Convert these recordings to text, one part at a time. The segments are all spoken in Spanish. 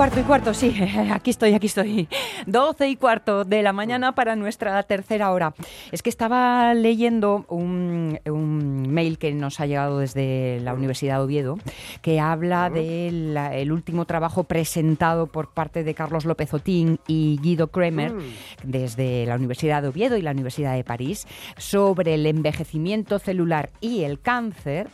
Cuarto y cuarto, sí, aquí estoy, aquí estoy. Doce y cuarto de la mañana para nuestra tercera hora. Es que estaba leyendo un, un mail que nos ha llegado desde la Universidad de Oviedo, que habla del el último trabajo presentado por parte de Carlos López Otín y Guido Kremer desde la Universidad de Oviedo y la Universidad de París sobre el envejecimiento celular y el cáncer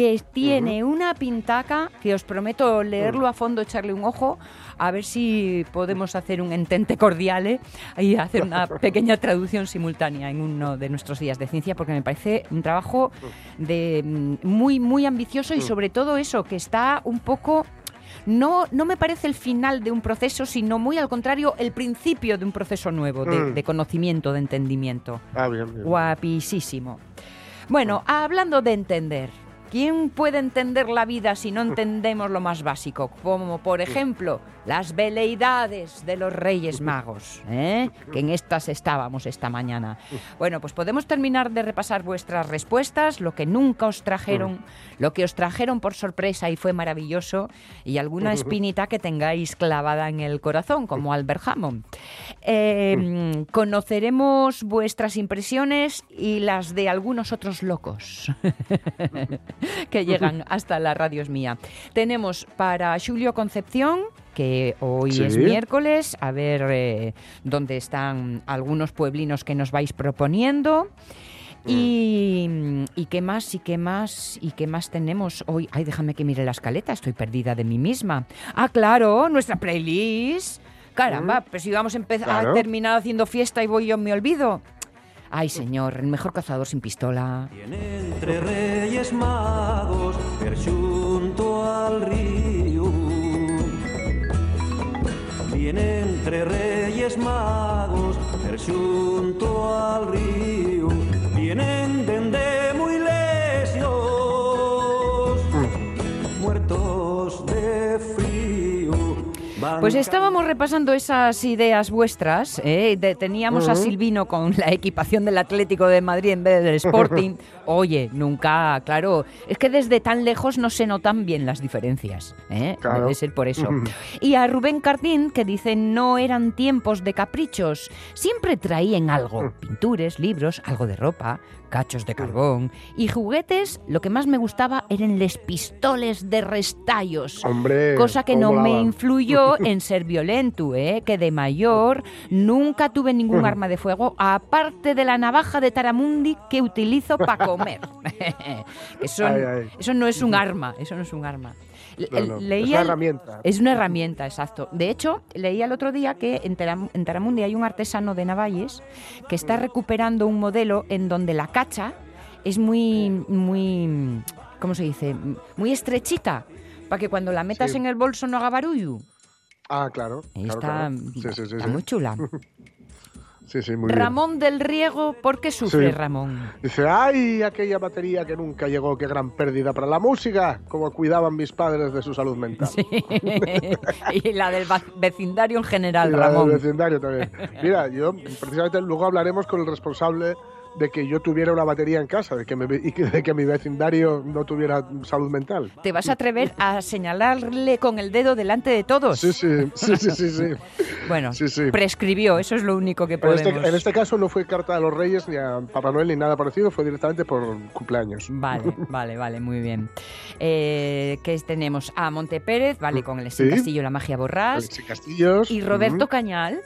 que tiene una pintaca que os prometo leerlo a fondo, echarle un ojo, a ver si podemos hacer un entente cordiale y hacer una pequeña traducción simultánea en uno de nuestros días de ciencia, porque me parece un trabajo de mm, muy, muy ambicioso y sobre todo eso, que está un poco no, no me parece el final de un proceso, sino muy al contrario, el principio de un proceso nuevo, de, Mm. de conocimiento, de entendimiento. Ah, bien, bien. Guapísimo. Bueno, hablando de entender, ¿quién puede entender la vida si no entendemos lo más básico? Como por ejemplo las veleidades de los Reyes Magos, ¿eh? que en estas estábamos esta mañana. Bueno, pues podemos terminar de repasar vuestras respuestas, lo que nunca os trajeron, lo que os trajeron por sorpresa y fue maravilloso, y alguna espinita que tengáis clavada en el corazón, como Albert Hammond. Eh, conoceremos vuestras impresiones y las de algunos otros locos que llegan hasta la radio es mía. Tenemos para Julio Concepción, que hoy Sí. es miércoles, a ver eh, dónde están algunos pueblinos que nos vais proponiendo. Y, y qué más, y qué más, y qué más tenemos hoy. Ay, déjame que mire la escaleta, estoy perdida de mí misma. Ah, claro, nuestra playlist. Caramba, pues si vamos a empezar Claro. a terminar haciendo fiesta y voy yo me olvido. Ay, señor, el mejor cazador sin pistola. Entre reyes magos, per xunto al río. Viene entre reyes magos, Pues estábamos repasando esas ideas vuestras. ¿eh? De- teníamos a Silvino con la equipación del Atlético de Madrid en vez del Sporting. Oye, nunca, claro, es que desde tan lejos no se notan bien las diferencias. ¿eh? Claro. Debe ser por eso. Y a Rubén Cardín, que dice, no eran tiempos de caprichos, siempre traían algo, pintures, libros, algo de ropa, cachos de carbón y juguetes. Lo que más me gustaba eran les pistoles de restallos. Hombre, Cosa que no me influyó en ser violento, ¿eh? que de mayor nunca tuve ningún arma de fuego, aparte de la navaja de Taramundi que utilizo para comer. eso no es un arma, eso no es un arma. No, es una herramienta. Es una herramienta, exacto. De hecho, leía el otro día que en, en Taramundi hay un artesano de Navalles que está recuperando un modelo en donde la cacha es muy, muy, ¿cómo se dice? Muy estrechita, para que cuando la metas Sí. en el bolso no haga barullo. Ah, claro. Ahí claro, está, claro. Sí, sí, sí, está sí. muy chula. Sí, sí, muy bien. Ramón del Riego, ¿por qué sufre Sí. Ramón? Dice, ay, aquella batería que nunca llegó, qué gran pérdida para la música, como cuidaban mis padres de su salud mental. Sí. y la del vecindario en general, Y la del vecindario también. Mira, yo precisamente luego hablaremos con el responsable de que yo tuviera una batería en casa, de que, me- y que- de que mi vecindario no tuviera salud mental. ¿Te vas a atrever a señalarle con el dedo delante de todos? Sí, sí, sí, sí, sí. sí. Bueno, Sí, sí. prescribió, eso es lo único que En podemos. este, en este caso no fue carta a los Reyes ni a Papá Noel ni nada parecido, fue directamente por cumpleaños. Vale, vale, vale, muy bien. Eh, ¿Qué tenemos? A Monte Pérez, vale, con el. Castillo, la magia borrás. Castillos. Y Roberto. Cañal.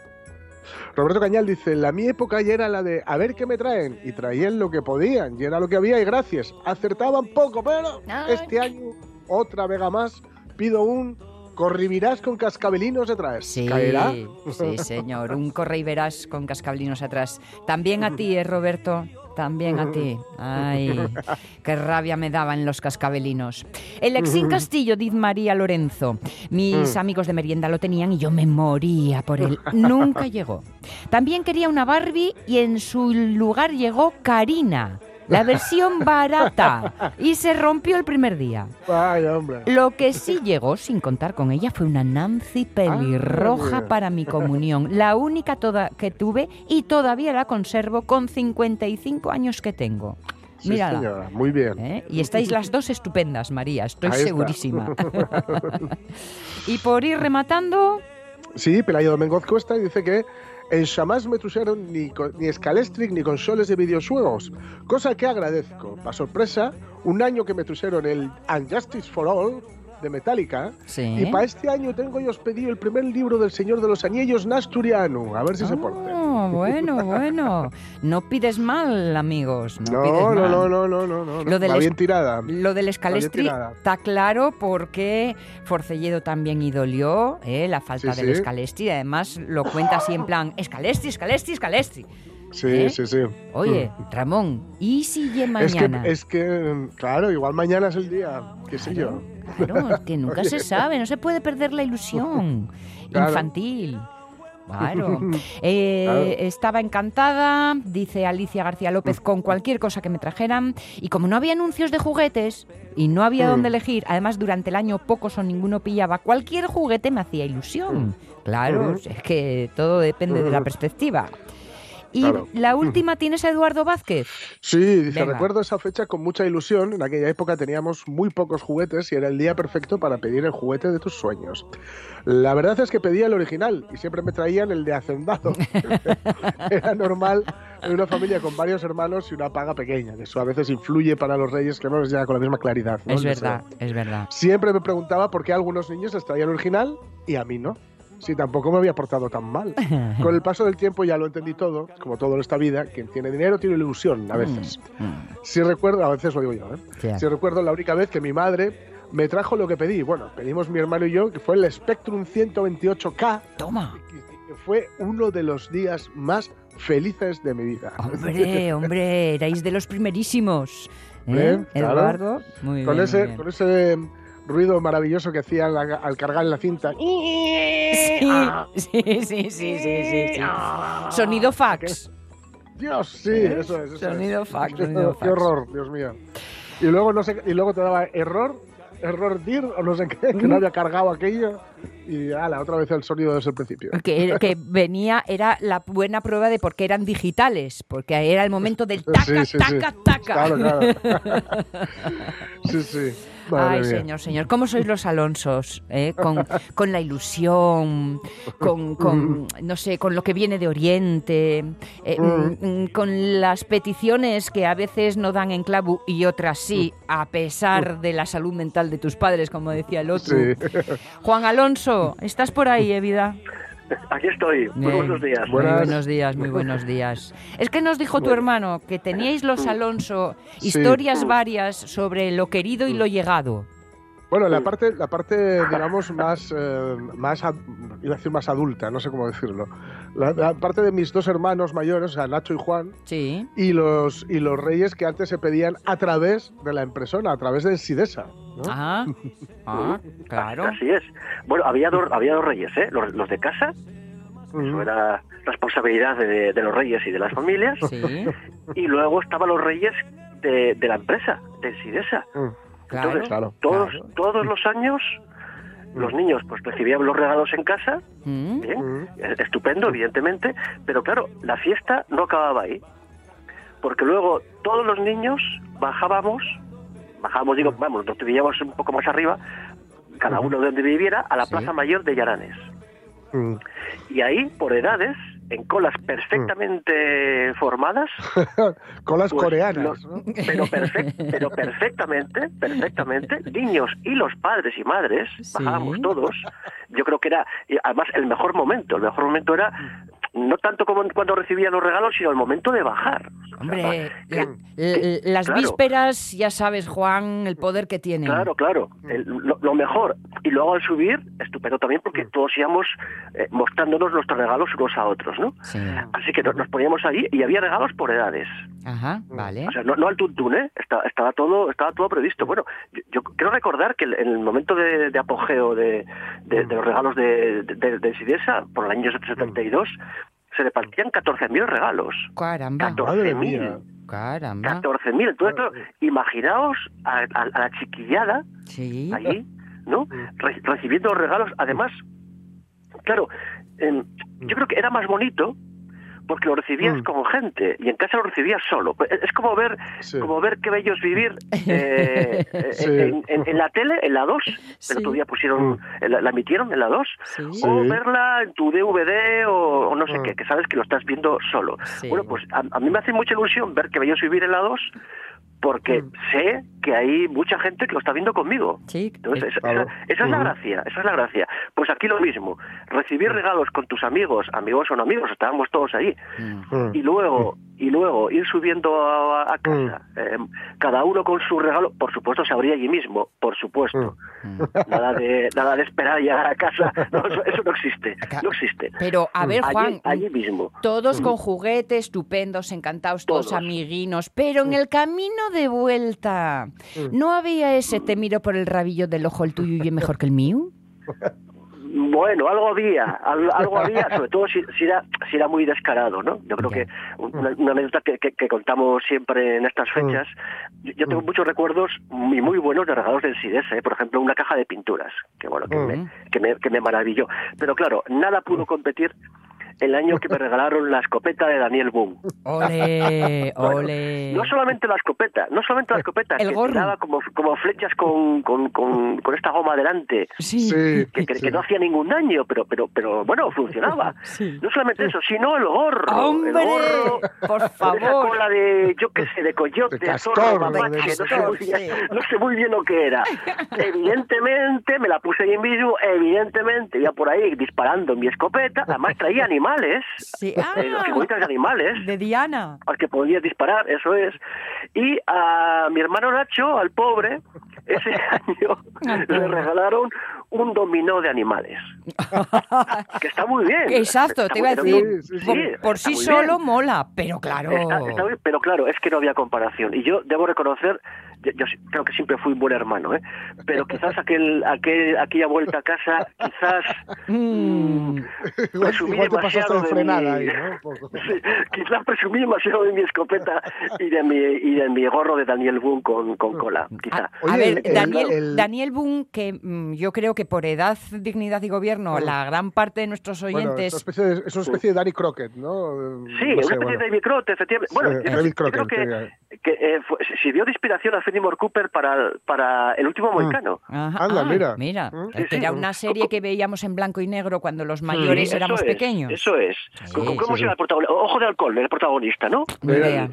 Roberto Cañal dice, la mi época ya era la de a ver qué me traen. Y traían lo que podían, y era lo que había y gracias. Acertaban poco, pero este año, otra vega más, pido un corrivirás con cascabelinos detrás. Sí, ¿Caerá? sí, señor. Un verás con cascablinos atrás. También a ti, eh, Roberto. También a ti. Ay, qué rabia me daban los cascabelinos. El Exín Castillo, diz María Lorenzo. Mis Mm. amigos de merienda lo tenían y yo me moría por él. Nunca llegó. También quería una Barbie y en su lugar llegó Karina. La versión barata. Y se rompió el primer día. Vaya, hombre. Lo que sí llegó, sin contar con ella, fue una Nancy pelirroja mira. para mi comunión. La única toda que tuve y todavía la conservo con 55 años que tengo. Sí, Mírala. señora, muy bien. ¿eh? Y estáis las dos estupendas, María, estoy Ahí segurísima. y por ir rematando, Sí, Pelayo Domengoz Cuesta dice que en Xamás me truxeron ni, ni Scalestric ni consoles de videojuegos, cosa que agradezco. Pa sorpresa, un año que me truxeron el Unjustice for All de Metallica, sí. y para este año tengo yo os pedido el primer libro del Señor de los Anillos Nasturiano, a ver si se porta. Oh, bueno, bueno. No pides mal, amigos. No, No, pides no, mal. no, no, no, no, no, Lo del bien tirada. Lo del Scalestri tirada. está claro porque Forcelledo también idolió ¿eh? la falta Sí, del sí. Scalestri. Además, lo cuenta así en plan: Scalestri, Scalestri, Scalestri. Sí, ¿eh? sí, sí. Oye, Ramón, ¿y si ye Es que, mañana? es que, claro, igual mañana es el día, qué sé yo. Claro, es que nunca se sabe, no se puede perder la ilusión Claro. infantil. Claro. Eh, Claro. Estaba encantada, dice Alicia García López, con cualquier cosa que me trajeran. Y como no había anuncios de juguetes y no había Mm. dónde elegir, además durante el año pocos o ninguno pillaba, cualquier juguete me hacía ilusión. Claro, Mm. es que todo depende de la Mm. perspectiva. Y Claro. la última tienes a Eduardo Vázquez. Sí, dice, Venga. recuerdo esa fecha con mucha ilusión. En aquella época teníamos muy pocos juguetes y era el día perfecto para pedir el juguete de tus sueños. La verdad es que pedía el original y siempre me traían el de hacendado. era normal en una familia con varios hermanos y una paga pequeña. que Eso a veces influye para los reyes que no les llega con la misma claridad. ¿no? Es verdad, es verdad. Siempre me preguntaba por qué algunos niños les traía el original y a mí no. Si tampoco me había portado tan mal. Con el paso del tiempo ya lo entendí todo, como todo en esta vida, quien tiene dinero tiene ilusión a veces. Mm, Si recuerdo, a veces lo digo yo, ¿eh? Si recuerdo la única vez que mi madre me trajo lo que pedí. Bueno, pedimos mi hermano y yo, que fue el Spectrum 128K, Toma. que fue uno de los días más felices de mi vida. Hombre, hombre, erais de los primerísimos. ¿Eh? Claro. Eduardo, muy con, bien, ese, muy bien. con ese ruido maravilloso que hacía al, al cargar en la cinta. Sí, sí, sí, sí, sí, sí, sí. Sonido fax. Dios, sí, ¿Eh? eso es. Eso Sonido es. fax, sonido qué fax. horror, Dios mío. Y luego, no sé, y luego te daba error, error dir, o no sé qué, que no había cargado aquello. Y ala, otra vez el sonido desde el principio. Que, que venía, era la buena prueba de por qué eran digitales, porque era el momento del taca, Sí, sí, sí. taca, taca. Claro, claro. sí, sí. Madre Ay, mía. señor, señor, ¿cómo sois los Alonsos? eh? Con, con la ilusión, con, con, no sé, con lo que viene de Oriente, eh, Mm. mm, con las peticiones que a veces no dan en clavo y otras sí, a pesar de la salud mental de tus padres, como decía el otro. Sí. Juan Alonso, ¿estás por ahí, eh, vida? Aquí estoy. Muy buenos días. Muy Buenas. buenos días, muy buenos días. Es que nos dijo tu hermano que teníais los Alonso Sí. historias varias sobre lo querido y lo llegado. Bueno, la parte, la parte digamos, más, eh, más, ad- iba a decir más adulta, no sé cómo decirlo. La, la parte de mis dos hermanos mayores, o sea, Nacho y Juan, Sí. y los, y los reyes que antes se pedían a través de la impresora, a través de Sidesa. ¿no? Ah, ah, claro. Así es. Bueno, había dos, había dos reyes, ¿eh? Los, los de casa, eso era responsabilidad de, de los reyes y de las familias. Sí, Y luego estaban los reyes de, de la empresa, de Sidesa. Mm, claro. Entonces, claro. Todos, claro. todos los años, los niños pues recibían los regalos en casa, Mm, bien, Mm. eh, estupendo, evidentemente, pero claro, la fiesta no acababa ahí. porque luego todos los niños bajábamos, bajábamos, digo, vamos, nos vivíamos un poco más arriba, cada uno de donde viviera, a la Sí. Plaza Mayor de Llaranes. Mm. Y ahí, por edades, en colas perfectamente formadas, Colas Pues, coreanas, los- ¿no? pero, perfec- pero perfectamente, perfectamente, niños y los padres y madres, Sí. bajábamos todos. Yo creo que era, y además, el mejor momento. El mejor momento era no tanto como cuando recibían los regalos, sino el momento de bajar. Hombre, que- la- l- las claro. vísperas, ya sabes, Juan, el poder que tienen. Claro, claro, el- lo, lo mejor. Y luego al subir, estupendo también porque todos íbamos eh, mostrándonos nuestros regalos unos a otros, ¿no? Sí. Así que nos, nos poníamos ahí y había regalos por edades. Ajá, vale. O sea, no, no al tuntún, ¿eh? Estaba, estaba todo estaba todo previsto. Bueno, yo, yo quiero recordar que el- en el momento de, de apogeo de, de- de los regalos de, de, de Sidesa, por el año 72, se repartían 14.000 regalos. Caramba. 14.000. Madre mía. Caramba. 14.000. Entonces, claro, imaginaos a, a- a la chiquillada Sí. allí, ¿no? Re- recibiendo los regalos. Además, claro, em, yo creo que era más bonito porque lo recibías Mm. con gente y en casa lo recibías solo. Es como ver, Sí. como ver qué bello es vivir eh, eh, Sí. en, en- en la tele, en la 2. Sí. El otro día pusieron, la, la emitieron en la 2. Sí. O verla en tu DVD o, o no sé Mm. qué, que sabes que lo estás viendo solo. Bueno, pues a, a mí me hace mucha ilusión ver que bello es vivir en la 2 porque Mm. sé que hay mucha gente que lo está viendo conmigo. Sí. Entonces, esa, Claro. esa- esa es la gracia, esa es la gracia. Pues aquí lo mismo, recibir regalos con tus amigos, amigos o no amigos, estábamos todos ahí, Mm. Mm. y luego y luego ir subiendo a, a casa, eh, cada uno con su regalo, por supuesto se abría allí mismo, por supuesto. Mm. Nada de nada de esperar a llegar a casa, no, eso, eso no existe, no existe. Pero, a ver, Juan, allí, allí mismo. todos con juguetes estupendos, encantados, todos, Todos. amiguinos, pero en el camino de vuelta, ¿no había ese te miro por el rabillo del ojo, el tuyo y es mejor que el mío? Bueno, algo había, al- algo había, sobre todo si, si era, si era muy descarado, ¿no? Yo creo que una, una anécdota que, que- que contamos siempre en estas fechas, yo, yo tengo muchos recuerdos muy, muy buenos de regalos del Sidesa, ¿eh? por ejemplo, una caja de pinturas, que bueno, que, Mm. me, que, me, que me maravilló. Pero claro, nada pudo competir el año que me regalaron la escopeta de Daniel Boom. Ole, ole. No solamente la escopeta, no solamente la escopeta, El que gorro. tiraba como, como flechas con, con, con, con esta goma delante, Sí. Sí. que, que- sí. que no hacía ningún daño, pero, pero, pero bueno, funcionaba. Sí. No solamente eso, sino el gorro. El ¡Hombre! gorro Por con esa favor. cola de, yo qué sé, de coyote, De castor, zorro, de mapache, no, sé bien, no sé muy bien lo que era. Evidentemente, me la puse ahí en vivo, evidentemente, iba por ahí disparando mi escopeta, además traía animales, Sí. eh, figuritas de animales, de Diana. al que podías disparar, eso es. Y a mi hermano Nacho, al pobre, ese año le regalaron un dominó de animales. que está muy bien. Exacto, Está te iba a decir, Sí, sí, sí. por, Sí, solo bien. mola, pero claro. Está- está bien, pero claro, es que no había comparación. Y yo debo reconocer, yo, creo que siempre fui un buen hermano, ¿eh? pero quizás aquel, aquel, aquella vuelta a casa, quizás Mm. Igual, presumí igual te pasaste demasiado de mi- ahí, ¿no? Un poco. Sí, quizás presumí demasiado de mi escopeta y de mi, y de mi gorro de Daniel Boone con, con cola, quizá. A, a Oye, ver, el- el- Daniel, el- Daniel Que mm, yo creo que por edad, dignidad y gobierno, Mm. la gran parte de nuestros Bueno, es, oyentes... una especie de, es una especie de Danny Crockett, ¿no? Sí, No una especie bueno. de David Crockett, efectivamente. Bueno, Sí, yo, David yo creo Crockett, que, que eh, fue- sirvió de inspiración a Fenimore Cooper para, para El último Anda, ah, mira. Mira, Sí, era sí. una serie que veíamos en blanco y negro cuando los mayores Sí, éramos es, pequeños. Eso es. Sí, ¿Cómo, se llama sí. el protagonista? Ojo de alcohol, el protagonista, ¿no? Mira, idea.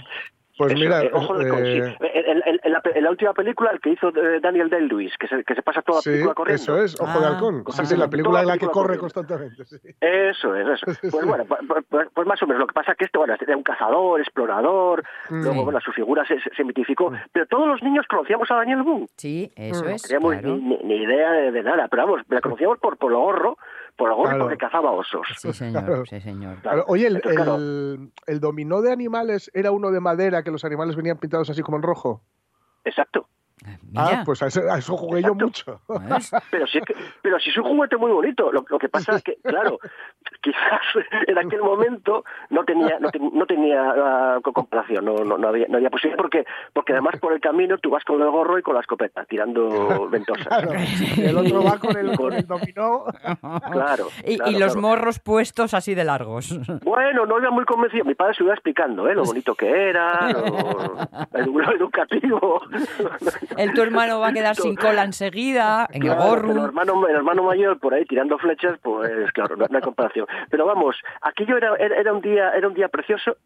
Pues Eso, mira, eh, ojo de eh. En, en- en la, en la última película, el que hizo eh, Daniel Day-Lewis, que se, que se pasa toda la sí, película corriendo. eso es, Ojo de Ah, Halcón. Sí, sí, la película en la la que corre corriendo. constantemente. sí. Eso es, eso. Pues bueno, pues, pues- pues más o menos. Lo que pasa es que este, bueno, era un cazador, explorador, Mm. luego, bueno, su figura se, se- mitificó. Pero todos los niños conocíamos a Daniel Boone. Sí, eso Mm. es, No teníamos claro. ni, ni- idea de, de nada, pero vamos, la conocíamos por, por lo gorro, por lo gorro Claro. porque cazaba osos. Sí, señor, Claro. sí, señor. Claro, Oye, el, Entonces, claro. el- el dominó de animales era uno de madera que los animales venían pintados así como en rojo. Exacto. Mira, Ah, pues a, eso jugué yo mucho. Pero sí, es que, pero sí es un juguete muy bonito. Lo, lo que pasa es que, claro, quizás en aquel momento no tenía no, ten- no tenía ah, co- comparación, no, no, no había, no había posibilidad, porque, porque además por el camino tú vas con el gorro y con la escopeta, tirando ventosas. Claro. Y el otro va con el, con el dominó. Claro, Y, claro, y los claro. morros puestos así de largos. Bueno, no iba muy convencido. Mi padre se iba explicando, ¿eh? Lo bonito que era, lo, lo educativo. El tu hermano va a quedar sin cola enseguida, en el Claro, el gorro. hermano, el hermano mayor por ahí tirando flechas, pues claro, no, no hay comparación. Pero vamos, aquello era, era, era un día era un día precioso.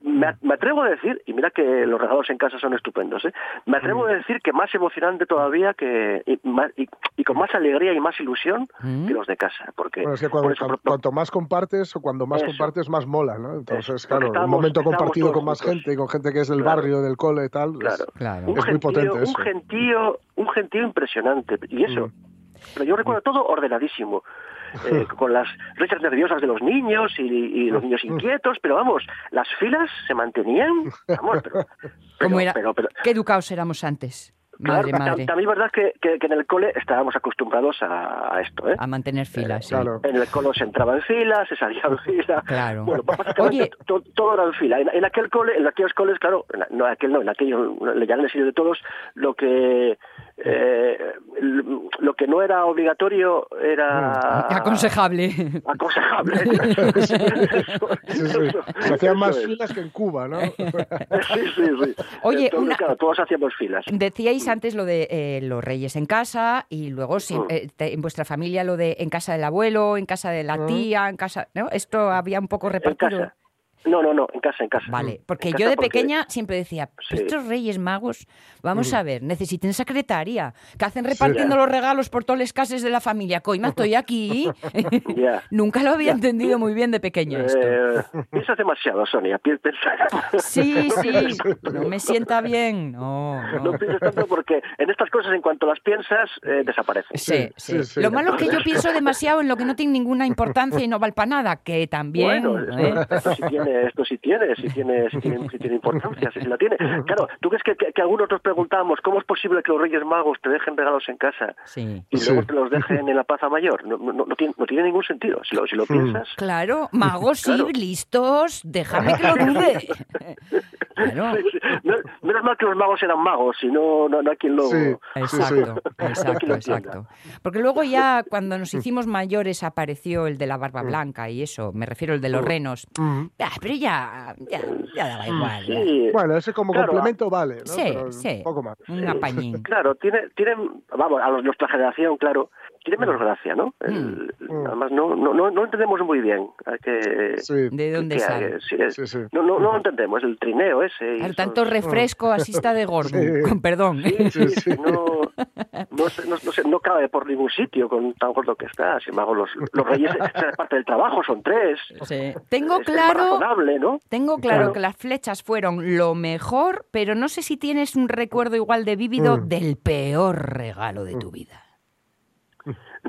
Me, me atrevo a decir, y mira que los regalos en casa son estupendos, ¿eh? me atrevo a decir que más emocionante todavía que y, y- y con más alegría y más ilusión Mm. que los de casa. Porque Bueno, es que por cuando, eso- cuan- cuanto más compartes o cuando más Eso. compartes, más mola, ¿no? Entonces, Eso, claro, un momento compartido con más juntos. gente y con gente que es del Claro. barrio, del cole y tal. es- Claro. Claro. un Es muy gentío, potente un eso. Gentío, un gentío impresionante. Y eso, Mm. pero yo recuerdo todo ordenadísimo. eh, con las risas nerviosas de los niños y, y los niños inquietos, pero vamos, las filas se mantenían, vamos, pero, ¿Cómo era? pero- pero- Qué educados éramos antes. Claro, Madre, madre. También es verdad que, que- que en el cole estábamos acostumbrados a, a esto, ¿eh? A mantener filas, sí. Claro. En el cole se entraba en fila, se salía en fila. Claro. Bueno, pues básicamente Oye. to- todo era en fila. En, en aquel cole, en aquellos coles, claro, en, no, en aquel no, en aquello, le llaman el sitio de todos, lo que eh, lo que no era obligatorio era Aconsejable. aconsejable. Sí, sí. Se hacían más es. filas que en Cuba, ¿no? Sí, sí, sí. Oye, Entonces, una- claro, todos hacíamos filas. Decíais antes lo de eh, los reyes en casa y luego si- Mm. eh, te- en vuestra familia lo de en casa del abuelo, en casa de la Mm. tía, en casa... ¿no? Esto había un poco En repartido. casa. No, no, no, en casa, en casa. Vale, porque En yo de porque- pequeña siempre decía, Sí. estos reyes magos, vamos a ver, necesiten secretaria, que hacen repartiendo los regalos por todas las casas de la familia. Coima, estoy aquí. Nunca lo había entendido muy bien de pequeña esto. Eh, piensas demasiado, Sonia. pi- piensa- Sí, sí, no me sienta bien. No, No no. pienses tanto porque en estas cosas, en cuanto las piensas, eh, desaparecen. Sí, sí. sí, sí. Lo malo es que yo pienso demasiado en lo que no tiene ninguna importancia y no vale para nada, que también. Bueno, ¿eh? sí tiene, esto sí tiene, sí tiene, sí tiene, sí tiene importancia, sí la tiene. Claro, ¿tú crees que, que, que algunos nos preguntamos cómo es posible que los Reyes Magos te dejen regalos en casa Sí. y Sí. luego te los dejen en la Plaza Mayor? No, no, no tiene, no tiene ningún sentido. Si lo, si lo piensas, Claro, magos sí, Claro. listos, déjame que lo dude. Claro. Sí, sí. No- menos mal que los magos eran magos, si no, no, no hay quien lo... Sí. Exacto, exacto, lo exacto. Porque luego ya cuando nos hicimos mayores apareció el de la barba blanca y eso, me refiero al de los renos. Mm. Ah, pero ya, ya, ya daba igual. ya. Sí, Bueno, ese como Claro, complemento vale, ¿no? Sí, Pero sí. Poco más. Un apañín. Claro, tiene, tienen, vamos, a nuestra generación, claro, tiene menos gracia, ¿no? El- Mm. Además, no, no, no, no entendemos muy bien a qué... Sí. ¿De dónde sale? sí, es- Sí, sí. No, no, no lo entendemos, el trineo ese. eso- tanto refresco, así está de gordo. Sí. Con perdón. Sí, sí, Sí, sí. No, no, sé- no, no sé, no cabe por ningún sitio con tan gordo que está. Sin embargo, los, los reyes parte del trabajo, son tres. Sí. Tengo Es claro, razonable, ¿no? tengo claro Claro. que las flechas fueron lo mejor, pero no sé si tienes un recuerdo igual de vívido Mm. del peor regalo de tu vida.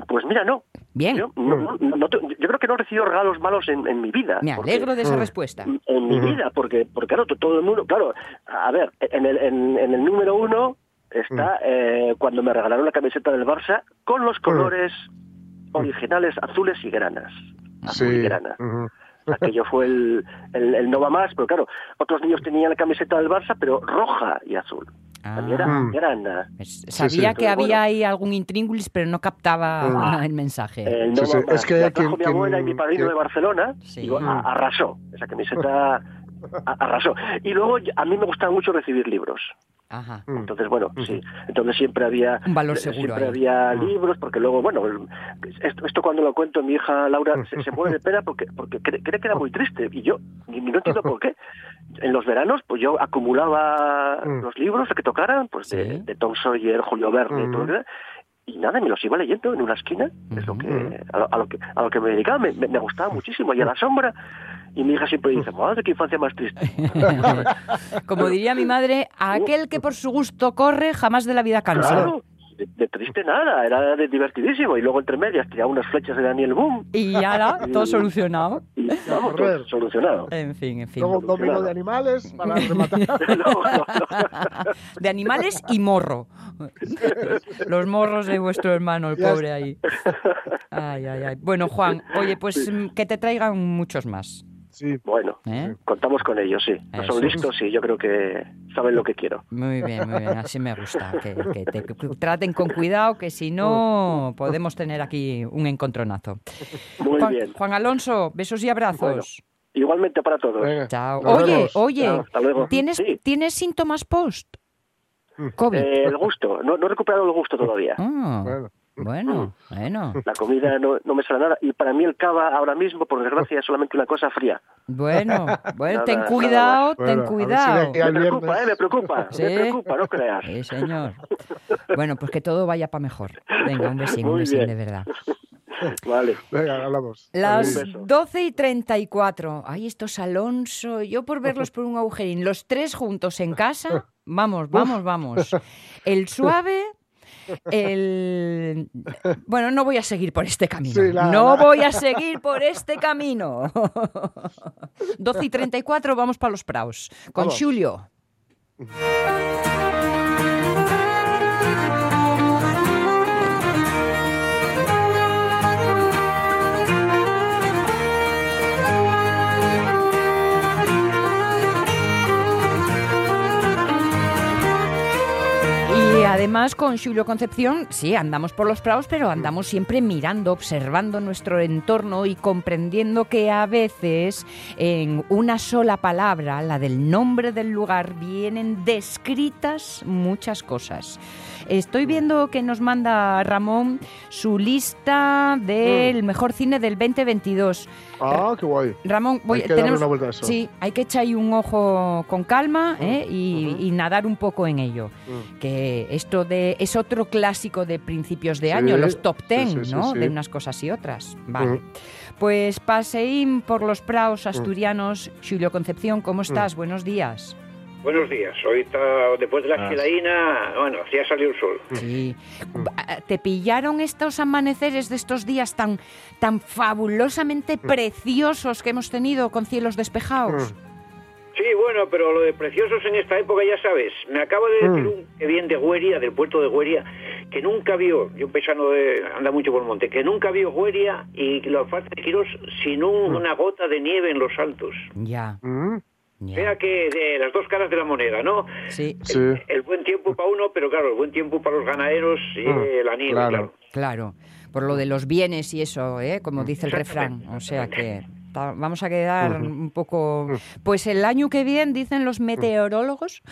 Pues mira, no. Bien, Yo, no- no- no te- yo creo que no he recibido regalos malos en, en mi vida. me porque- alegro de esa Mm. respuesta. en mi vida, porque, porque claro, to- todo el mundo, claro, a ver, en el, en, en el número uno está eh, cuando me regalaron la camiseta del Barça con los colores originales azules y granas. Azul y Sí. grana. ujú. Aquello fue el, el, el no va más, pero claro, otros niños tenían la camiseta del Barça, pero roja y azul. También era Ah. grana. Sí. Sabía que Entonces, había bueno. ahí algún intríngulis, pero no captaba Ah. el mensaje. El no Sí, va sí, más. es que La trajo quien- mi abuela y mi padrino quien- de Barcelona Sí. y Mm. arrasó. Esa camiseta arrasó. Y luego a mí me gustaba mucho recibir libros. Ajá. Mm. Entonces, bueno, sí. Entonces siempre había... Un valor seguro Siempre ahí. había Mm. libros, porque luego, bueno, esto, esto cuando lo cuento, mi hija Laura se, se muere de pena porque, porque cree, cree que era muy triste. Y yo ni, ni no entiendo por qué. En los veranos, pues yo acumulaba Mm. los libros que tocaran, pues de, Sí. de Tom Sawyer, Julio Verne, Mm. todo lo que- y nada, me los iba leyendo en una esquina, es lo que, a, lo, a lo que a lo que me dedicaba, me, me- me gustaba muchísimo, y a la sombra, y mi hija siempre dice, madre, qué infancia más triste. Como diría mi madre, aquel que por su gusto corre jamás de la vida cansa. Claro, de, de triste nada, era de divertidísimo. Y luego entre medias tiraba unas flechas de Daniel Boom Y ahora, todo solucionado. y vamos, todo solucionado. En fin, en fin. Luego dominó de animales para rematar. No, no, no. De animales y morro. Los morros de vuestro hermano, el pobre ahí. Ay, ay, ay. Bueno, Juan, oye, pues mm, que te traigan muchos más. Sí. Bueno, ¿eh? contamos con ellos, sí. No son listos y yo creo que saben lo que quiero. Muy bien, muy bien, así me gusta. Que, que te que traten con cuidado, que si no, podemos tener aquí un encontronazo. Muy Juan, bien. Juan Alonso, besos y abrazos. Igualmente para todos. Venga. Chao. Oye, vemos. oye, Chao, hasta luego. ¿tienes, Sí. ¿tienes síntomas post? COVID. Eh, el gusto, no, no he recuperado el gusto todavía. Ah, Bueno. Bueno, bueno, La comida no, no me sale nada y para mí el cava ahora mismo, por desgracia, es solamente una cosa fría. bueno, bueno, Nada, ten cuidado, ten Bueno, si cuidado. Me preocupa, eh, me preocupa, Sí. me preocupa, no creas. Sí, señor. Bueno, pues que todo vaya para mejor. Venga, un besín, un besín bien. de verdad. Vale. Venga, hablamos. Las Un beso. 12 y 34. Ay, estos Alonso, yo por verlos por un agujerín, los tres juntos en casa, vamos, vamos, vamos. El suave, el... Bueno, no voy a seguir por este camino. Sí, la- no la- voy a seguir por este camino. 12 y 34, vamos para los praos. Con Vamos. Julio. Además con Julio Concepción, sí, andamos por los prados, pero andamos siempre mirando, observando nuestro entorno y comprendiendo que a veces en una sola palabra, la del nombre del lugar, vienen descritas muchas cosas. Estoy viendo que nos manda Ramón su lista del mejor cine del 2022. Ah, qué guay. Ramón, voy, Hay que darle tenemos, una vuelta a eso. sí, hay que echar ahí un ojo con calma ¿eh? y, nadar un poco en ello. Mm. Que esto de es otro clásico de principios de Sí, año, los top ten, sí, sí, ¿no? De unas cosas y otras. Vale. Pues paseín por los Mm. praos asturianos. Julio Concepción, ¿cómo estás? Buenos días. Buenos días. Ahorita, después de la Ah. filaína, bueno, ya salió el sol. Sí. ¿Te pillaron estos amaneceres de estos días tan, tan fabulosamente preciosos que hemos tenido con cielos despejados? Mm. Sí, bueno, pero lo de preciosos en esta época ya sabes. Me acaba de decir Mm. un que viene de Gueria, del puerto de Gueria, que nunca vio, yo pensando de, anda mucho por el monte, que nunca vio Gueria y la falta de Quirós sin un- una gota de nieve en los altos. Ya, Mm. ya. Vea que de las dos caras de la moneda, ¿no? Sí, Sí. El buen tiempo para uno, pero claro, el buen tiempo para los ganaderos y Mm, eh, la nieve, claro. claro. claro. Por lo de los bienes y eso, ¿eh? como dice el refrán. O sea que vamos a quedar un poco... Pues el año que viene, dicen los meteorólogos,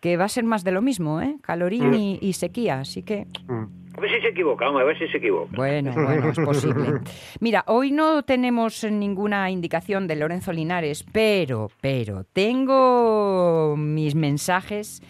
que va a ser más de lo mismo, ¿eh? Calorín y, y sequía. Así que, Mm. A ver si se equivoca, a ver si se equivoca. bueno, bueno, es posible. Mira, hoy no tenemos ninguna indicación de Lorenzo Linares, pero, pero, tengo mis mensajes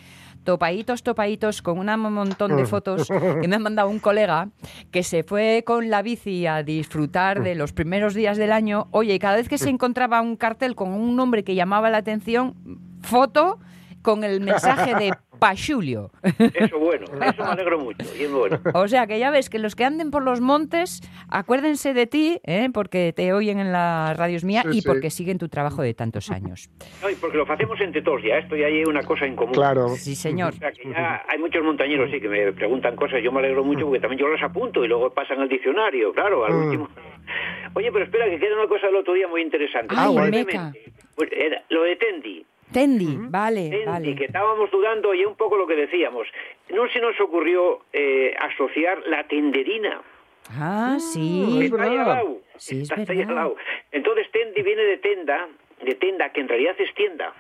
topaditos, topaditos, con un montón de fotos que me ha mandado un colega que se fue con la bici a disfrutar de los primeros días del año. Oye, y cada vez que se encontraba un cartel con un nombre que llamaba la atención, foto con el mensaje de Pachulio. Eso bueno, eso me alegro mucho, y es bueno. O sea que ya ves que los que anden por los montes, acuérdense de ti, ¿eh? porque te oyen en las radios mía Sí, y sí. porque siguen tu trabajo de tantos años. No, y porque lo hacemos entre todos ya, esto ya hay una cosa en común. Claro. Sí, señor. O sea, que ya hay muchos montañeros sí que me preguntan cosas, yo me alegro mucho porque también yo las apunto y luego pasan al diccionario, claro, al Mm. último. Oye, pero espera, que queda una cosa del otro día muy interesante. Brevemente. meca. Pues era lo de Tendi. Tendi, vale, Tendi, vale. que estábamos dudando y un poco lo que decíamos. No se nos ocurrió eh, asociar la tenderina. Ah, sí. es Está ahí al verdad. lado. Sí, es Está ahí al lado. Entonces Tendi viene de tenda, de tenda, que en realidad es tienda.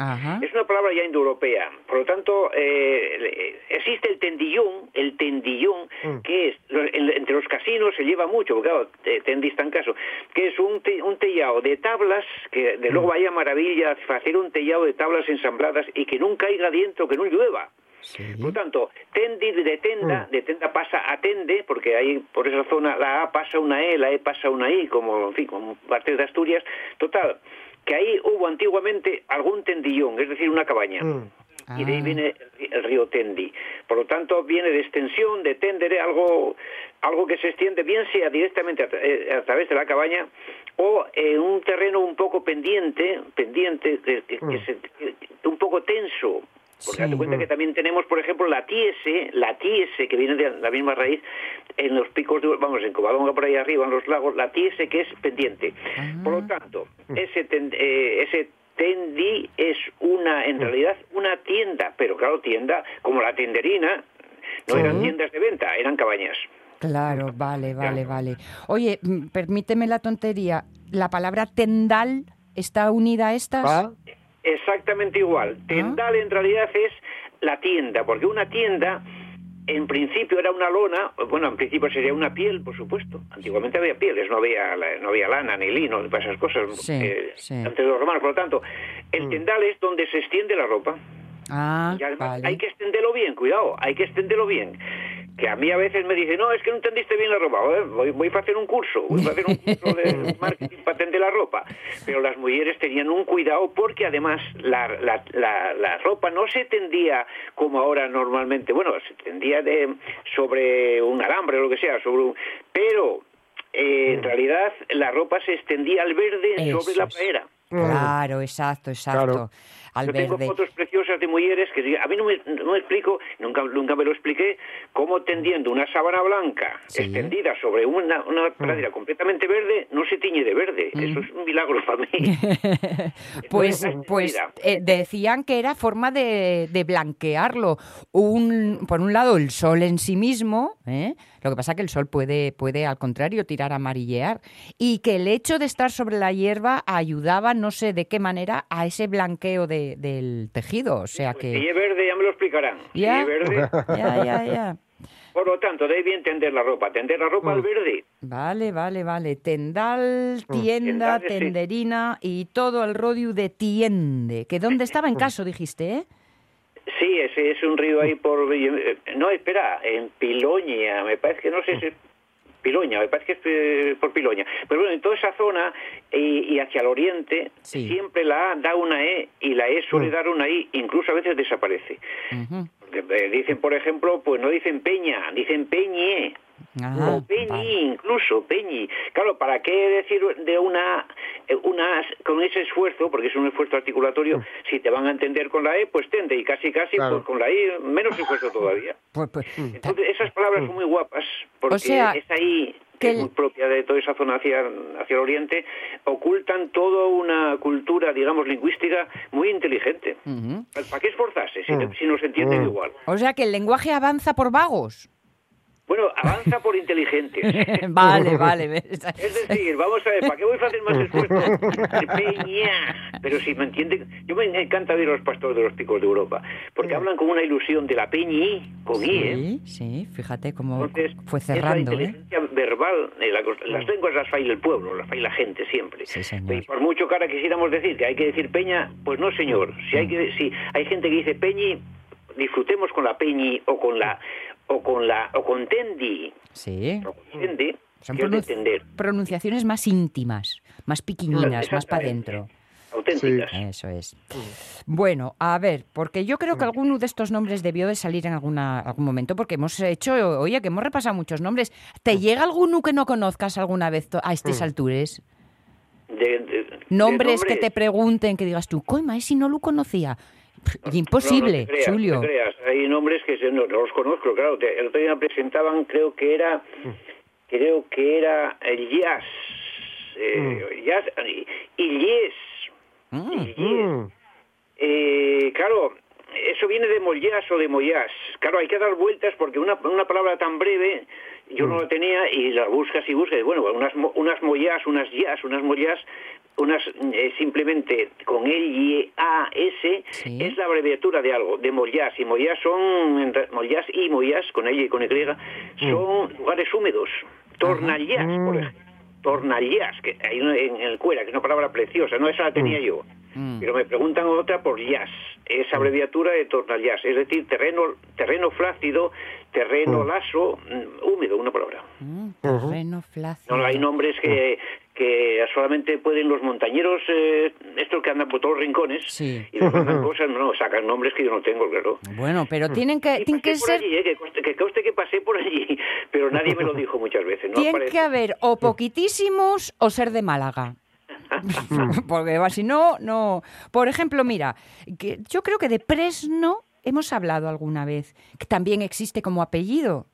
Ajá. Es una palabra ya indoeuropea. Por lo tanto, eh, existe el tendillón, el tendillón, Mm. que es, entre los casinos se lleva mucho, porque claro, te- tendi está en caso, que es un, te- un tellado de tablas, que de luego vaya maravilla hacer un tellado de tablas ensambladas y que nunca caiga dentro, que no llueva. Sí. Por lo tanto, tendi de tenda, de tenda pasa a tende, porque ahí por esa zona la A pasa una E, la E pasa una I, como, en fin, como parte de Asturias. Total, que ahí hubo antiguamente algún tendillón, es decir, una cabaña. Mm. Y de ahí Ah. viene el río Tendi. Por lo tanto, viene de extensión, de tendere, algo, algo que se extiende, bien sea directamente a, tra- eh, a través de la cabaña o en un terreno un poco pendiente, pendiente, que, que- que se- que- un poco tenso, Porque Sí. cuenta que también tenemos, por ejemplo, la tiese, la tiese, que viene de la misma raíz, en los picos, de, vamos, en Covadonga por ahí arriba, en los lagos, la tiese que es pendiente. Por lo tanto, ese, ten- eh, ese tendi es una, en realidad, una tienda, pero claro, tienda como la tenderina, no Sí. eran tiendas de venta, eran cabañas. Claro, vale, vale, vale. Oye, mm, permíteme la tontería. ¿La palabra tendal está unida a estas? Ah, Exactamente igual. Tendal en realidad es la tienda, porque una tienda en principio era una lona, bueno, en principio sería una piel, por supuesto. Antiguamente había pieles, no había, no había lana ni lino, ni esas cosas, Sí, eh, sí. antes de los romanos. Por lo tanto, el tendal es donde se extiende la ropa. Ah, Y además vale. hay que extenderlo bien, cuidado, hay que extenderlo bien. Que a mí a veces me dicen, no, es que no entendiste bien la ropa. Voy, voy a hacer un curso, voy a hacer un curso de marketing para tender la ropa. Pero las mujeres tenían un cuidado porque además la, la, la, la ropa no se tendía como ahora normalmente. Bueno, se tendía de, sobre un alambre o lo que sea, sobre un... Pero eh, en realidad la ropa se extendía al verde Eso sobre la pradera. Claro, exacto, exacto. Claro. Al Yo tengo fotos preciosas de mujeres que a mí no me, no me explico, nunca, nunca me lo expliqué, cómo tendiendo una sábana blanca Sí. extendida sobre una, una pradera completamente verde, no se tiñe de verde. Eso es un milagro para mí. Pues, pues eh, decían que era forma de, de blanquearlo. Un, por un lado, el sol en sí mismo, ¿eh? Lo que pasa que el sol puede, puede, al contrario, tirar a amarillear, y que el hecho de estar sobre la hierba ayudaba, no sé de qué manera, a ese blanqueo de- del tejido. O sea si que... es verde ya me lo explicarán. Si Ya. es verde, Ya, ya, ya. por lo tanto, de ahí bien tender la ropa. Tender la ropa Mm. al verde. Vale, vale, vale. Tendal, tienda, Tendal, sí. tenderina y todo el rodio de tiende. ¿Que dónde estaba en caso, dijiste, eh? Sí, ese es un río ahí por... eh, No, espera, en Piloña, me parece que no sé si es Piloña, me parece que es eh, por Piloña. Pero bueno, en toda esa zona y, y hacia el oriente, Sí. siempre la A da una E y la E suele dar una I, incluso a veces desaparece. Eh, dicen, por ejemplo, pues no dicen Peña, dicen Peñe. Ajá, o vale. incluso, Peñi. Claro, ¿para qué decir de una, eh, una, con ese esfuerzo, porque es un esfuerzo articulatorio, si te van a entender con la E, pues tende, y casi, casi, Claro. pues con la I, menos esfuerzo todavía. Pues, pues, Entonces, esas palabras son muy guapas, porque O sea, es ahí, que es muy propia de toda esa zona hacia, hacia el oriente, ocultan toda una cultura, digamos, lingüística muy inteligente. Ujú. ¿Para qué esforzarse si, si nos entienden igual? O sea que el lenguaje avanza por vagos. Bueno, avanza por inteligentes. vale, vale. Es decir, vamos a ver, ¿para qué voy a hacer más esfuerzo? Peña. Pero si me entienden, yo me encanta ver a los pastores de los picos de Europa, porque hablan con una ilusión de la peñi, con I, ¿eh? Sí, sí, fíjate cómo Entonces, fue es la cerrando, ¿eh? inteligencia verbal, eh, la- las lenguas las faila el pueblo, las faila la gente siempre. Sí. Y por mucho ahora quisiéramos decir que hay que decir peña, pues no, señor. Si hay que, si hay gente que dice peñi, disfrutemos con la peñi o con la o con la o con tendi, Sí. o con tendi, Son que es de pronun- tender, pronunciaciones más íntimas, más piquiñinas, más para adentro. auténticas. Eso es. Bueno, a ver, porque yo creo que alguno de estos nombres debió de salir en alguna, algún momento, porque hemos hecho, oye, que hemos repasado muchos nombres. ¿Te llega alguno que no conozcas alguna vez a estas alturas? De- de- de Nombres que te pregunten, que digas tú, coima, ese no lo conocía. Imposible, No, no te creas, Julio. Creas. Hay nombres que se- no, los conozco, claro. Te- el otro día me presentaban, creo que era, creo que era el jazz, eh, jazz y, y yes. Mm. Y yes. Mm. Eh, claro, eso viene de mollás o de mollás. Claro, hay que dar vueltas porque una, una palabra tan breve yo no la tenía y la buscas y buscas. y Bueno, unas, unas mollás, unas jazz, unas mollás, unas eh, simplemente con el y a s Sí. es la abreviatura de algo, de mollás. Y mollás son, mollás y mollás, con ella y con y, son lugares húmedos. Tornallás, por ejemplo. Tornallás, que hay en el cuera, que es una palabra preciosa, no esa la tenía yo. Mm. Pero me preguntan otra por jazz, es abreviatura de tornallás, es decir, terreno terreno flácido, terreno laso, mm, húmedo, una palabra. Mm, terreno flácido. No hay nombres que, que solamente pueden los montañeros, eh, estos que andan por todos los rincones, Sí. y les mandan cosas, no, sacan nombres que yo no tengo, claro. Bueno, pero tienen que, tienen que ser allí, eh, que, conste, que conste que pasé por allí, pero nadie me lo dijo muchas veces. No Tienen aparece. que haber o poquitísimos o ser de Málaga. Porque si no, no. Por ejemplo, mira, que yo creo que de Presno hemos hablado alguna vez, que también existe como apellido.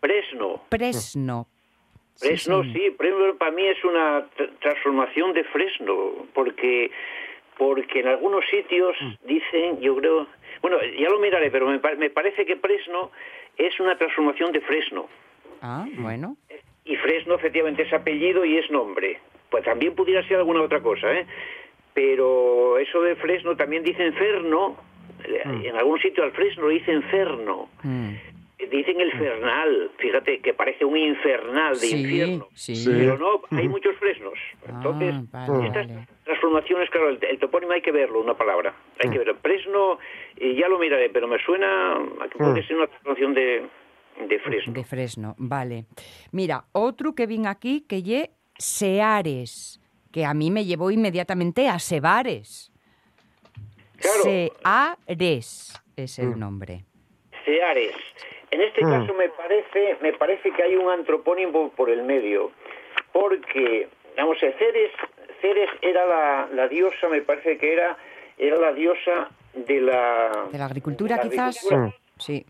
Presno. Presno. Fresno, señor. sí, Fresno para mí es una tr- transformación de Fresno, porque porque en algunos sitios dicen, yo creo, bueno, ya lo miraré, pero me, me parece que Fresno es una transformación de Fresno. Ah, bueno. Y Fresno efectivamente es apellido y es nombre. Pues también pudiera ser alguna otra cosa, ¿eh? Pero eso de Fresno también dicen Ferno, eh, en algún sitio al Fresno le dicen Ferno. Mm. Dicen el Fernal, fíjate, que parece un infernal de Sí, infierno. sí. Sí. Pero no, hay muchos fresnos. Entonces, Ah, vale, estas vale. transformaciones, claro, el, el topónimo hay que verlo, una palabra. Hay que verlo. Fresno, eh, ya lo miraré, pero me suena a que puede ser una transformación de, de Fresno. De Fresno, vale. Mira, otro que vin aquí que lle Seares, que a mí me llevó inmediatamente a Sebares. Claro. Seares es el Mm. nombre. Ceares. En este Mm. caso me parece, me parece que hay un antropónimo por el medio, porque, vamos a ver, Ceres, Ceres era la, la diosa, me parece que era, era la diosa de la... De la agricultura, de la quizás. agricultura. Sí.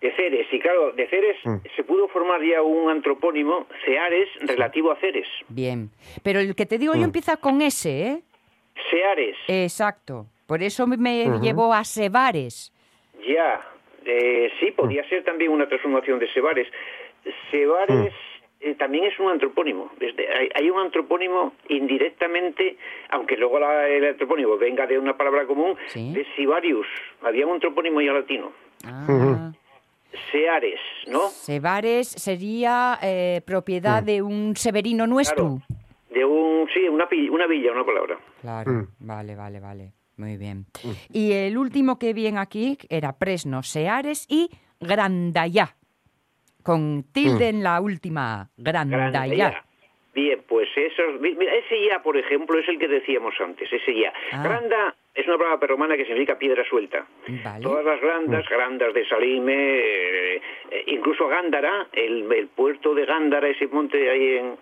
De Ceres, y claro, de Ceres Mm. se pudo formar ya un antropónimo, Ceares, relativo a Ceres. Bien. Pero el que te digo yo empieza con S, ¿eh? Ceares, Exacto. Por eso me llevó a Sebares. ya. Eh, sí, podía ser también una transformación de Sebares. Sebares eh, también es un antropónimo. Hay, hay un antropónimo indirectamente, aunque luego la- el antropónimo venga de una palabra común, Sí. de Sibarius. Había un antropónimo ya latino. Ah. Seares, ¿no? Sebares sería eh, propiedad de un severino nuestro. Claro. De un, sí, una, una villa, una palabra. Claro, Mm. vale, vale, vale. Muy bien. Y el último que vi en aquí era Presno, Seares y Grandayá. Con tilde en la última. Grandayá. Grandayá. Bien, pues esos, mi- mira, ese ya, por ejemplo, es el que decíamos antes, ese ya. Ah. Granda es una palabra perromana que significa piedra suelta. Vale. Todas las grandas, grandas de Salime, eh, eh, incluso Gándara, el, el puerto de Gándara, ese monte ahí en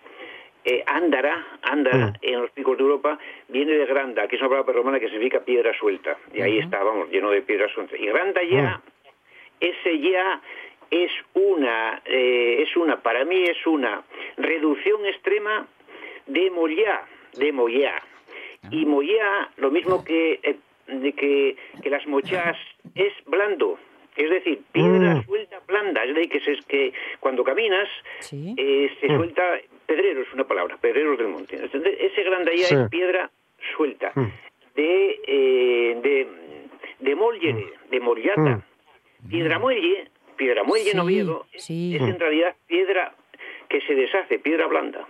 eh, Ándara, Ándara, en los picos de Europa, viene de Granda, que es una palabra perromana que significa piedra suelta. Y ahí está, vamos, lleno de piedras sueltas. Y Granda ya, ese ya es una, eh, es una, para mí es una reducción extrema de Mollá, de Mollá. Y Mollá, lo mismo que, eh, de que, que las mochás, es blando. Es decir, piedra Mm. suelta blanda. Es decir, que, se, que cuando caminas Sí. eh, se suelta, pedrero es una palabra, pedreros del monte. Entonces, ese grandallá Sí. es piedra suelta. Mm. De, eh, de, de mollere, de mollata. Mm. Piedra muelle, piedra muelle en Sí, Oviedo, sí. es en realidad piedra que se deshace, piedra blanda.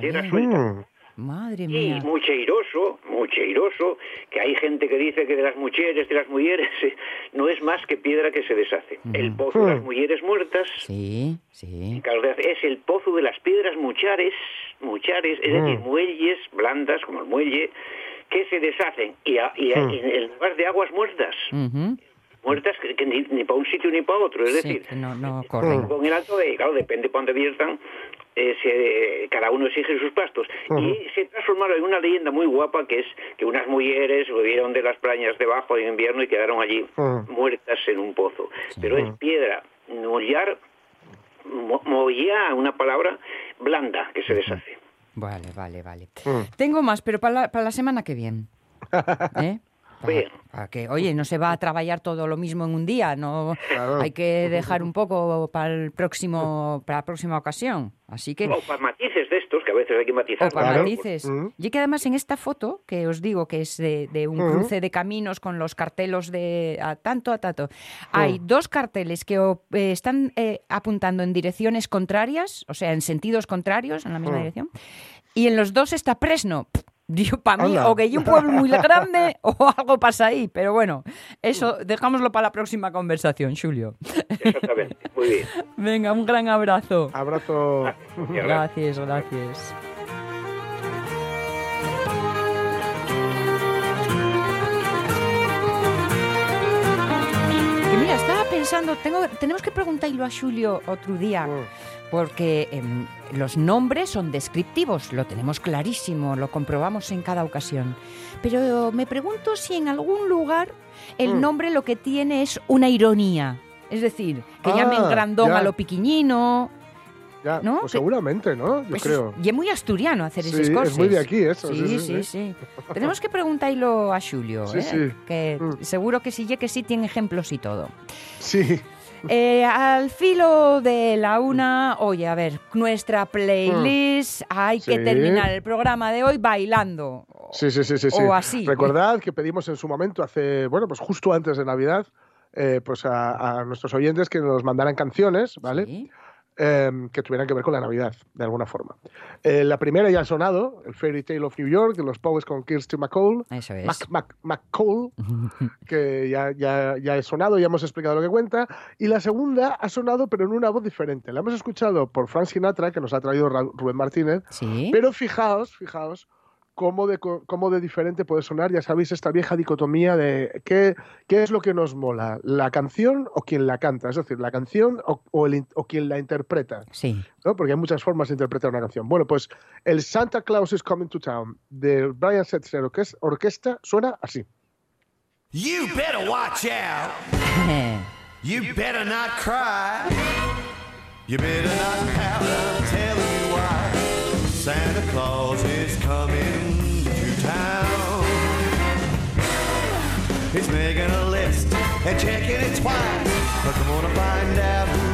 Piedra suelta. Madre Y mía. mucheiroso, mucheiroso, que hay gente que dice que de las mujeres, de las mujeres, eh, no es más que piedra que se deshace. El pozo de las Mm. mujeres muertas, Sí, sí. es el pozo de las piedras muchares, muchares, es decir, Mm. muelles blandas, como el muelle, que se deshacen. Y, a- y a- Mm. en lugar de aguas muertas, muertas que, que ni, ni para un sitio ni para otro, es Sí, decir, no, no corren. con el alto de, claro, depende para dónde viertan, eh, se- cada uno exige sus pastos. Y se transformaron en una leyenda muy guapa que es que unas mujeres subieron de las plañas debajo en invierno y quedaron allí muertas en un pozo. Pero es piedra, mollar, mo- mollar, una palabra blanda que se deshace. Vale, vale, vale. Mm. Tengo más, pero para la, para la semana que viene. ¿Eh? Para, Bien. para que, oye, no se va a trabajar todo lo mismo en un día, no Claro. hay que dejar un poco para el próximo, para la próxima ocasión. Así que O para matices de estos, que a veces hay que matizar. o para Claro. matices. Mm. Y que además en esta foto, que os digo que es de, de un Mm. cruce de caminos con los cartelos de a tanto a tanto, hay dos carteles que o- eh, están eh, apuntando en direcciones contrarias, o sea, en sentidos contrarios, en la misma Mm. dirección, y en los dos está Presno. Digo, para mí, Anda. o que hay un pueblo muy grande o algo pasa ahí, pero bueno, eso dejámoslo para la próxima conversación, Julio. Exactamente. Muy bien. Venga, un gran abrazo. Abrazo. Gracias, gracias. Que mira, estaba pensando, tengo, tenemos que preguntarlo a Julio otro día, Mm. Porque em, los nombres son descriptivos, lo tenemos clarísimo, lo comprobamos en cada ocasión. Pero me pregunto si en algún lugar el Mm. nombre lo que tiene es una ironía. Es decir, que llamen Ah, grandón ya. a lo piquiñino. Ya, ¿No? pues seguramente, ¿no? Yo Pues creo. es- y es muy asturiano hacer Sí, esas es cosas. muy de aquí eso, Sí, sí, sí, sí, sí. Tenemos que preguntarlo a Julio, ¿eh? sí. que Mm. seguro que sí, ya que sí tiene ejemplos y todo. Sí, Eh, al filo de la una, oye, a ver, nuestra playlist, hay que Mm. Terminar el programa de hoy bailando. sí, sí, sí, sí. sí. O así. Recordad que pedimos en su momento, hace, bueno, pues justo antes de Navidad, eh, pues a, a nuestros oyentes que nos mandaran canciones, ¿vale? Sí. Eh, que tuvieran que ver con la Navidad, de alguna forma. Eh, la primera ya ha sonado, el Fairy Tale of New York, de los Pogues con Kirsty McCall. Eso es. Mac, Mac, McCall, que ya, ya, ya he sonado, ya hemos explicado lo que cuenta. Y la segunda ha sonado, pero en una voz diferente. La hemos escuchado por Frank Sinatra, que nos ha traído Ra- Rubén Martínez. Sí. Pero fijaos, fijaos, cómo de, cómo de diferente puede sonar, ya sabéis, esta vieja dicotomía de qué, qué es lo que nos mola, la canción o quien la canta, es decir, la canción o, o el o quien la interpreta. Sí. ¿no? Porque hay muchas formas de interpretar una canción. Bueno, pues el Santa Claus is Coming to Town de Brian Setzer Orques- Orquesta suena así. You better watch out. You better not cry. You better not pout. Santa Claus is coming to town. He's making a list and checking it twice. But on to find out who's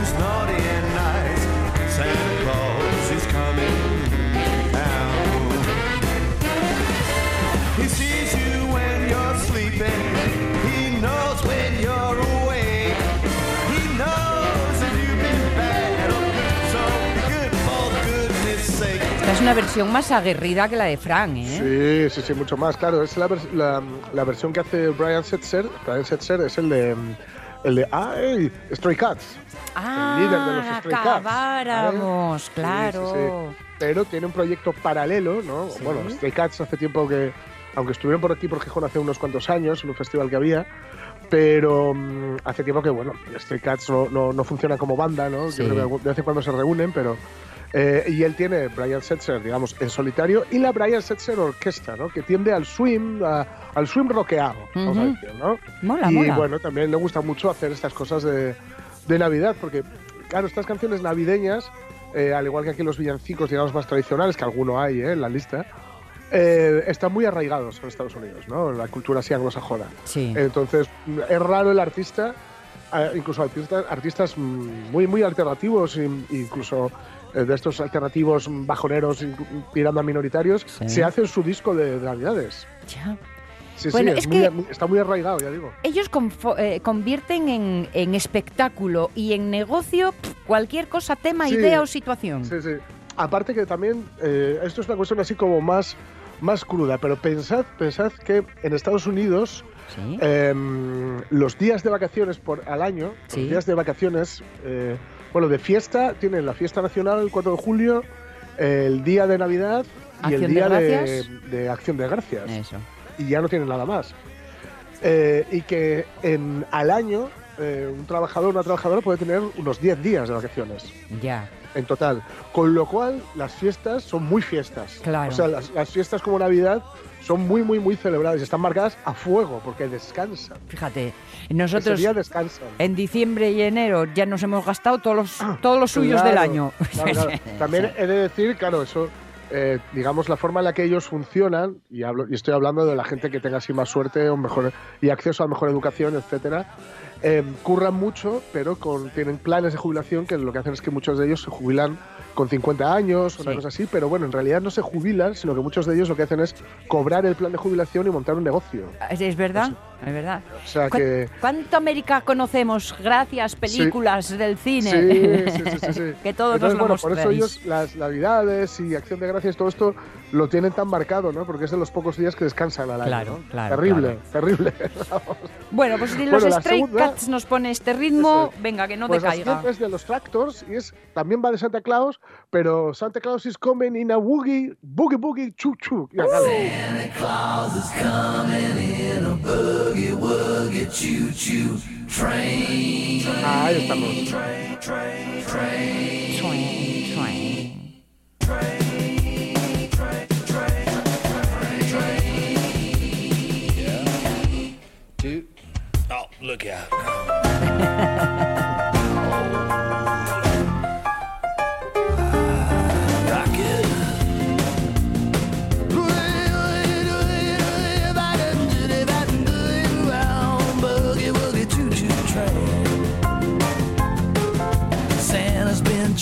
una versión más aguerrida que la de Frank, ¿eh? Sí, sí, sí, mucho más. Claro, es la, la, la versión que hace Brian Setzer. Brian Setzer es el de, el de ¡ay! Stray Cats. Ah, líder de los Stray Cats, acabáramos, Sí, claro. sí, sí. Pero tiene un proyecto paralelo, ¿no? Bueno, Stray Cats hace tiempo que, aunque estuvieron por aquí por Gijón hace unos cuantos años, en un festival que había, pero mm, hace tiempo que, bueno, Stray Cats no, no, no funciona como banda, ¿no? Yo creo que de vez en cuando se reúnen, pero... eh, y él tiene Brian Setzer, digamos, en solitario, y la Brian Setzer Orquesta, ¿no? Que tiende al swing, a- al swing rockeado, vamos a decir, ¿no? Mola, y mola. bueno, también le gusta mucho hacer estas cosas de, de Navidad, porque, claro, estas canciones navideñas, eh, al igual que aquí los villancicos, digamos, más tradicionales, que alguno hay eh, en la lista, eh, están muy arraigados en Estados Unidos, ¿no? La cultura así anglosajona. Sí. Entonces, es raro el artista, eh, incluso artistas, artistas muy, muy alternativos, in- incluso de estos alternativos bajoneros, tirando a minoritarios, Sí. se hacen su disco de, de Navidades. Ya. Sí, Bueno, sí, es es muy- que- muy- está muy arraigado, ya digo. Ellos eh, convierten en, en espectáculo y en negocio cualquier cosa, tema, Sí. idea o situación. Sí, sí. Aparte que también, eh, esto es una cuestión así como más, más cruda, pero pensad, pensad que en Estados Unidos em, los días de vacaciones por al año, los días de vacaciones, eh, bueno, de fiesta, tienen la fiesta nacional el 4 de julio, el día de Navidad y el de día de, Gracias. de Acción de Gracias. Eso. Y ya no tienen nada más. Eh, y que en, al año eh, un trabajador o una trabajadora puede tener unos 10 días de vacaciones Ya. en total. Con lo cual, las fiestas son muy fiestas. Claro. O sea, las, las fiestas como Navidad son muy, muy, muy celebradas y están marcadas a fuego porque descansan. Fíjate, nosotros descansan. en diciembre y enero ya nos hemos gastado todos los, todos los suyos Claro, del año. claro, claro. También he de decir, claro, eso, eh, digamos, la forma en la que ellos funcionan, y, hablo, y estoy hablando de la gente que tenga así más suerte o mejor, y acceso a mejor educación, etcétera, eh, curran mucho, pero con, tienen planes de jubilación que lo que hacen es que muchos de ellos se jubilan con 50 años, una Sí. cosa así, pero bueno, en realidad no se jubilan, sino que muchos de ellos lo que hacen es cobrar el plan de jubilación y montar un negocio. Es, verdad, es verdad. O sea ¿Cuán- que... ¿Cuánto América conocemos gracias películas del cine? Sí, sí, sí, sí, sí. que todos Entonces, nos lo bueno, por eso ellos las navidades y acción de gracias todo esto lo tienen tan marcado, ¿no? Porque es de los pocos días que descansan al año. Claro, ¿no? claro, Terrible, terrible. Bueno, pues si los Bueno, Stray segunda- Cats nos pone este ritmo, venga, que no pues te caiga. es de los Tractors y es también va de Santa Claus, pero Santa Claus is coming in a boogie, boogie boogie chu chu. Ya, dale. Ahí estamos. Dude. Oh, look out.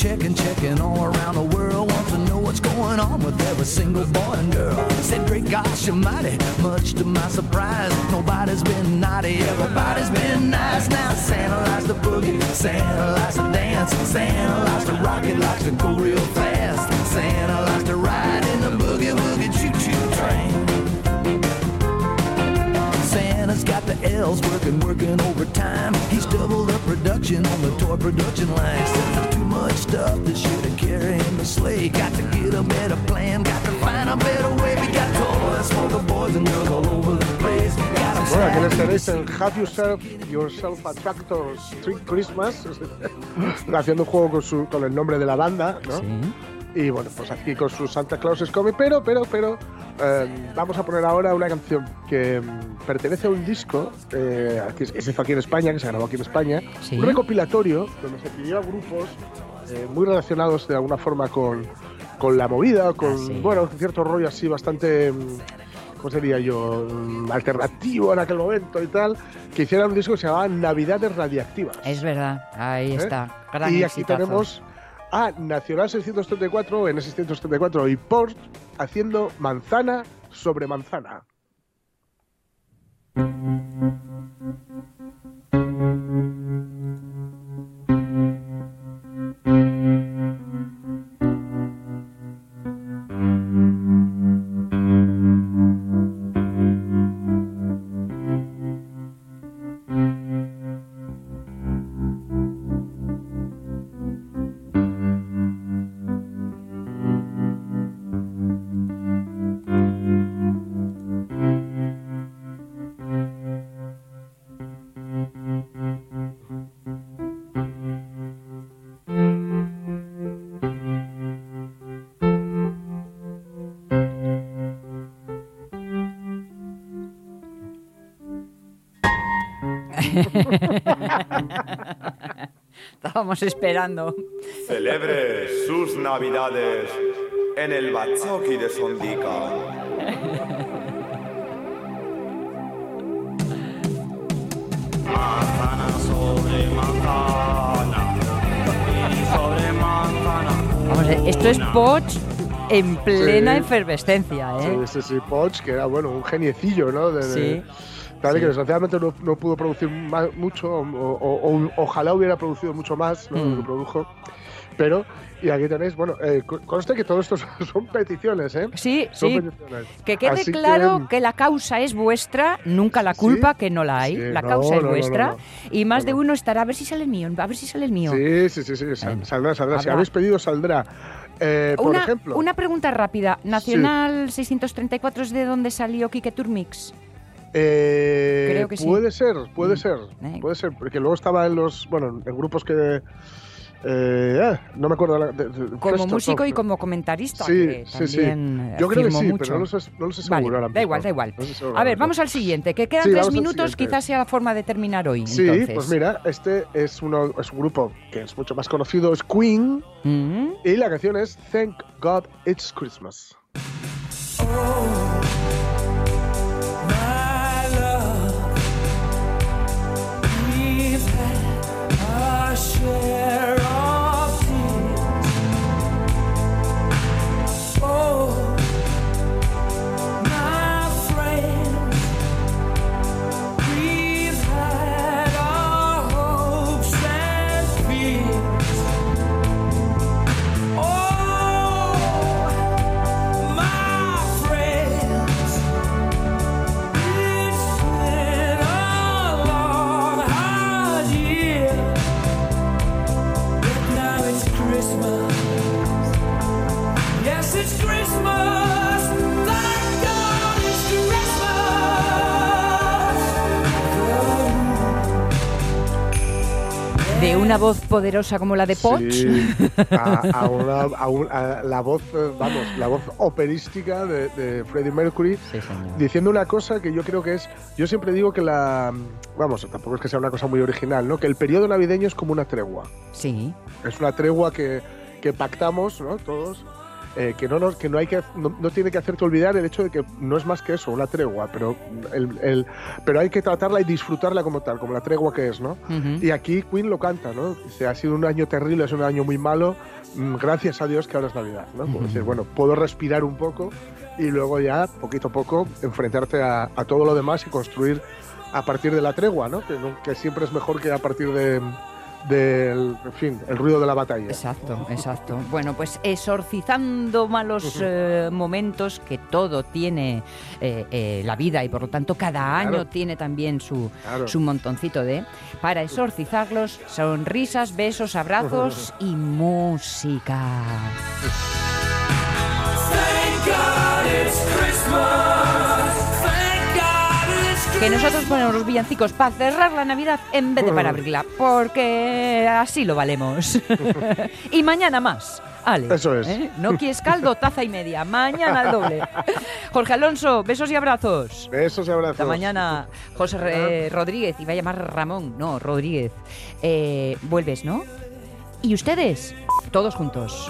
checking, checking all around the world. Wants to know what's going on with every single boy and girl. Said, great gosh almighty, much to my surprise, nobody's been naughty, everybody's been nice. Now Santa likes to boogie, Santa likes to dance, Santa likes to rock it, likes to go real fast. Santa likes to ride in the boogie woogie choo choo train. Santa's got the elves working, working overtime. He's doubled up production on the toy production line. Said there's too much stuff this year to carry in the sleigh. Got to get a better plan, got to find a better way. We got toys for the boys and girls all over the place. Bueno, aquí les tenéis en Have Yourself, yourself a Tractor Street Christmas, haciendo un juego con, su, con el nombre de la banda, ¿no? Y bueno, pues aquí con su Santa Claus is Coming, pero, pero, pero, eh, vamos a poner ahora una canción que mm, pertenece a un disco eh, que se hizo aquí en España, que se grabó aquí en España, Sí. un recopilatorio donde se pidió a grupos eh, muy relacionados de alguna forma con, con la movida, con, Ah, sí. bueno, cierto rollo así bastante... mm, ¿cómo sería yo? Mm, alternativo en aquel momento y tal, que hicieran un disco que se llamaba Navidades Radiactivas. Es verdad, ahí ¿eh? está. Gran y aquí exitazo. tenemos a Nacional 634, N634 y Port haciendo manzana sobre manzana. Estábamos esperando. Celebre sus navidades en el Batzoki de Sondica. Manzana sobre manzana y sobre manzana. Vamos, eh, esto es Poch en plena Sí. efervescencia, ¿eh? Sí, sí, sí, Poch, que era bueno, un geniecillo, ¿no? De- de- Tal, Sí. que desgraciadamente no, no pudo producir mucho, o, o- o- ojalá hubiera producido mucho más, ¿no? Mm. Lo que produjo. Pero, y aquí tenéis, bueno, eh, co- conste que todo esto son, son peticiones, ¿eh? Sí, Son sí. peticiones. Que quede Así claro que... la causa es vuestra, nunca la culpa, Sí, que no la hay. sí, la causa no, es no, vuestra. no. Y más de no. uno estará, a ver si sale el mío, a ver si sale el mío. Sí, sí, sí, sí, sal- saldrá, saldrá. Si habéis pedido, saldrá. Eh, por una, ejemplo, una pregunta rápida. ¿Nacional 634 es de dónde salió Quique Turmix? Eh, creo que sí. puede ser, puede Mm. ser, puede ser, porque luego estaba en los, bueno, en grupos que, eh, ah, no me acuerdo. la- de- de- Como músico no, y como comentarista, Sí, que sí, sí. también eh, Yo creo que firmó sí, mucho. pero no lo sé, no lo sé Vale, seguro ahora da igual, da igual. No sé seguro A ver, vamos al siguiente, que quedan Sí, tres minutos, quizás sea la forma de terminar hoy. Sí, entonces. pues mira, este es, uno, es un grupo que es mucho más conocido, es Queen, Mm. y la canción es Thank God It's Christmas. My una voz poderosa como la de Poch. Sí, a, a una- a un- a la voz, eh, vamos, la voz operística de, de Freddie Mercury, Sí, diciendo una cosa que yo creo que es, yo siempre digo que la, vamos, tampoco es que sea una cosa muy original, ¿no? Que el periodo navideño es como una tregua. Sí. Es una tregua que, que pactamos, ¿no? Todos. Eh, que no que no hay que no, no tiene que hacerte olvidar el hecho de que no es más que eso, una tregua, pero el, el- pero hay que tratarla y disfrutarla como tal, como la tregua que es, ¿no? Y aquí Queen lo canta, ¿no? Dice, ha sido un año terrible, sido un año muy malo, mm, gracias a Dios que ahora es Navidad, ¿no? Decir, bueno, puedo respirar un poco y luego ya, poquito a poco, enfrentarte a, a todo lo demás y construir a partir de la tregua, ¿no? Que, que siempre es mejor que a partir de del, en fin, el ruido de la batalla. Exacto, exacto. Bueno, pues exorcizando malos eh, momentos que todo tiene eh, eh, la vida y por lo tanto cada año Claro. tiene también su, Claro. su montoncito de... Para exorcizarlos, sonrisas, besos, abrazos y música. Thank God it's Christmas. Que nosotros ponemos los villancicos para cerrar la Navidad en vez de para abrirla, porque así lo valemos. y mañana más. Ale, Eso es. ¿eh? No quieres caldo, taza y media. Mañana el doble. Jorge Alonso, besos y abrazos. Besos y abrazos. Hasta mañana, José Rodríguez, iba a llamar Ramón, no, Rodríguez. Eh, vuelves, ¿no? Y ustedes, todos juntos.